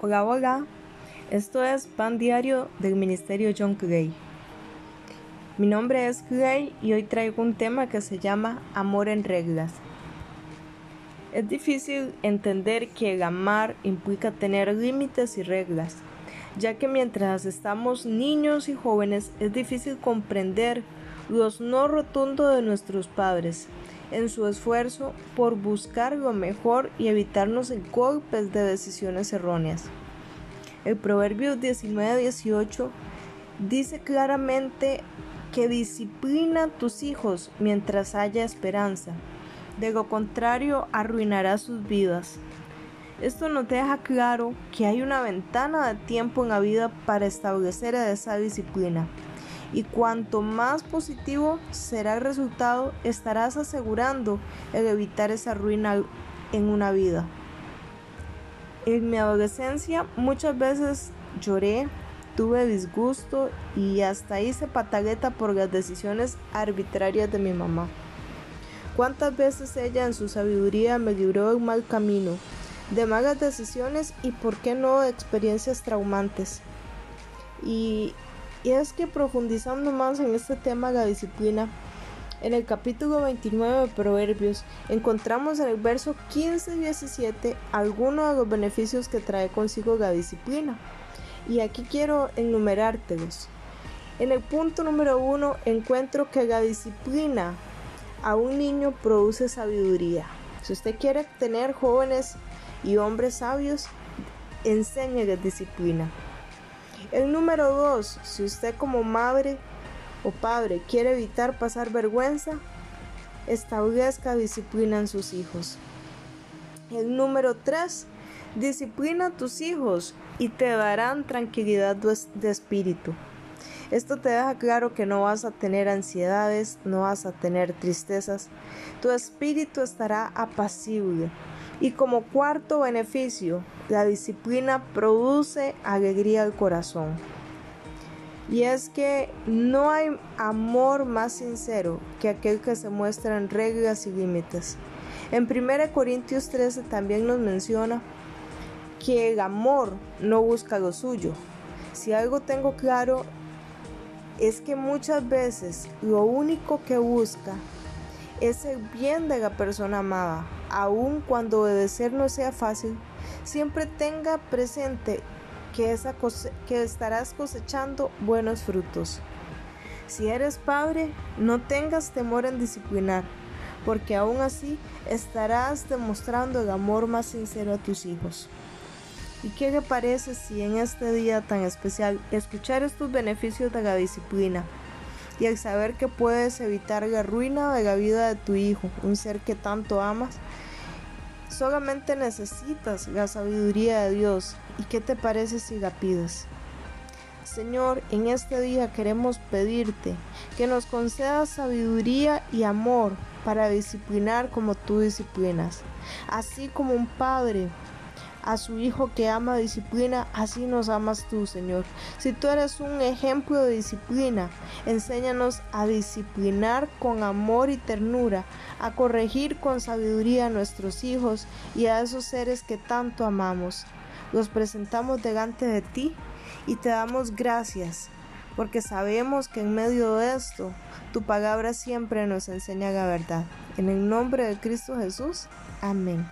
Hola, hola. Esto es Pan Diario del Ministerio John Gray. Mi nombre es Gray y hoy traigo un tema que se llama Amor en reglas. Es difícil entender que el amar implica tener límites y reglas, ya que mientras estamos niños y jóvenes es difícil comprender los no rotundos de nuestros padres en su esfuerzo por buscar lo mejor y evitarnos el golpes de decisiones erróneas. El Proverbio 19-18 dice claramente que disciplina tus hijos mientras haya esperanza. De lo contrario, arruinará sus vidas. Esto nos deja claro que hay una ventana de tiempo en la vida para establecer esa disciplina y cuanto más positivo será el resultado, estarás asegurando el evitar esa ruina en una vida. En mi adolescencia muchas veces lloré, tuve disgusto y hasta hice pataleta por las decisiones arbitrarias de mi mamá. ¿Cuántas veces ella en su sabiduría me libró de un mal camino, de malas decisiones y por qué no experiencias traumantes? Y y es que profundizando más en este tema de la disciplina, en el capítulo 29 de Proverbios encontramos en el verso 15 y 17 algunos de los beneficios que trae consigo la disciplina. Y aquí quiero enumerártelos. En el punto número uno encuentro que la disciplina a un niño produce sabiduría. Si usted quiere tener jóvenes y hombres sabios, enséñeles disciplina. El número dos, si usted como madre o padre quiere evitar pasar vergüenza, establezca disciplina en sus hijos. El número tres, disciplina a tus hijos y te darán tranquilidad de espíritu. Esto te deja claro que no vas a tener ansiedades, no vas a tener tristezas. Tu espíritu estará apacible. Y como cuarto beneficio, la disciplina produce alegría al corazón. Y es que no hay amor más sincero que aquel que se muestra en reglas y límites. En 1 Corintios 13 también nos menciona que el amor no busca lo suyo. Si algo tengo claro es que muchas veces lo único que busca es el bien de la persona amada, aun cuando obedecer no sea fácil, siempre tenga presente que, esa que estarás cosechando buenos frutos. Si eres padre, no tengas temor en disciplinar, porque aún así estarás demostrando el amor más sincero a tus hijos. ¿Y qué le parece si en este día tan especial escuchar estos beneficios de la disciplina y el saber que puedes evitar la ruina de la vida de tu hijo, un ser que tanto amas, solamente necesitas la sabiduría de Dios. ¿Y qué te parece si la pides? Señor, en este día queremos pedirte que nos concedas sabiduría y amor para disciplinar como tú disciplinas, así como un padre a su Hijo que ama disciplina, así nos amas tú, Señor. Si tú eres un ejemplo de disciplina, enséñanos a disciplinar con amor y ternura, a corregir con sabiduría a nuestros hijos y a esos seres que tanto amamos. Los presentamos delante de ti y te damos gracias, porque sabemos que en medio de esto, tu palabra siempre nos enseña la verdad. En el nombre de Cristo Jesús, amén.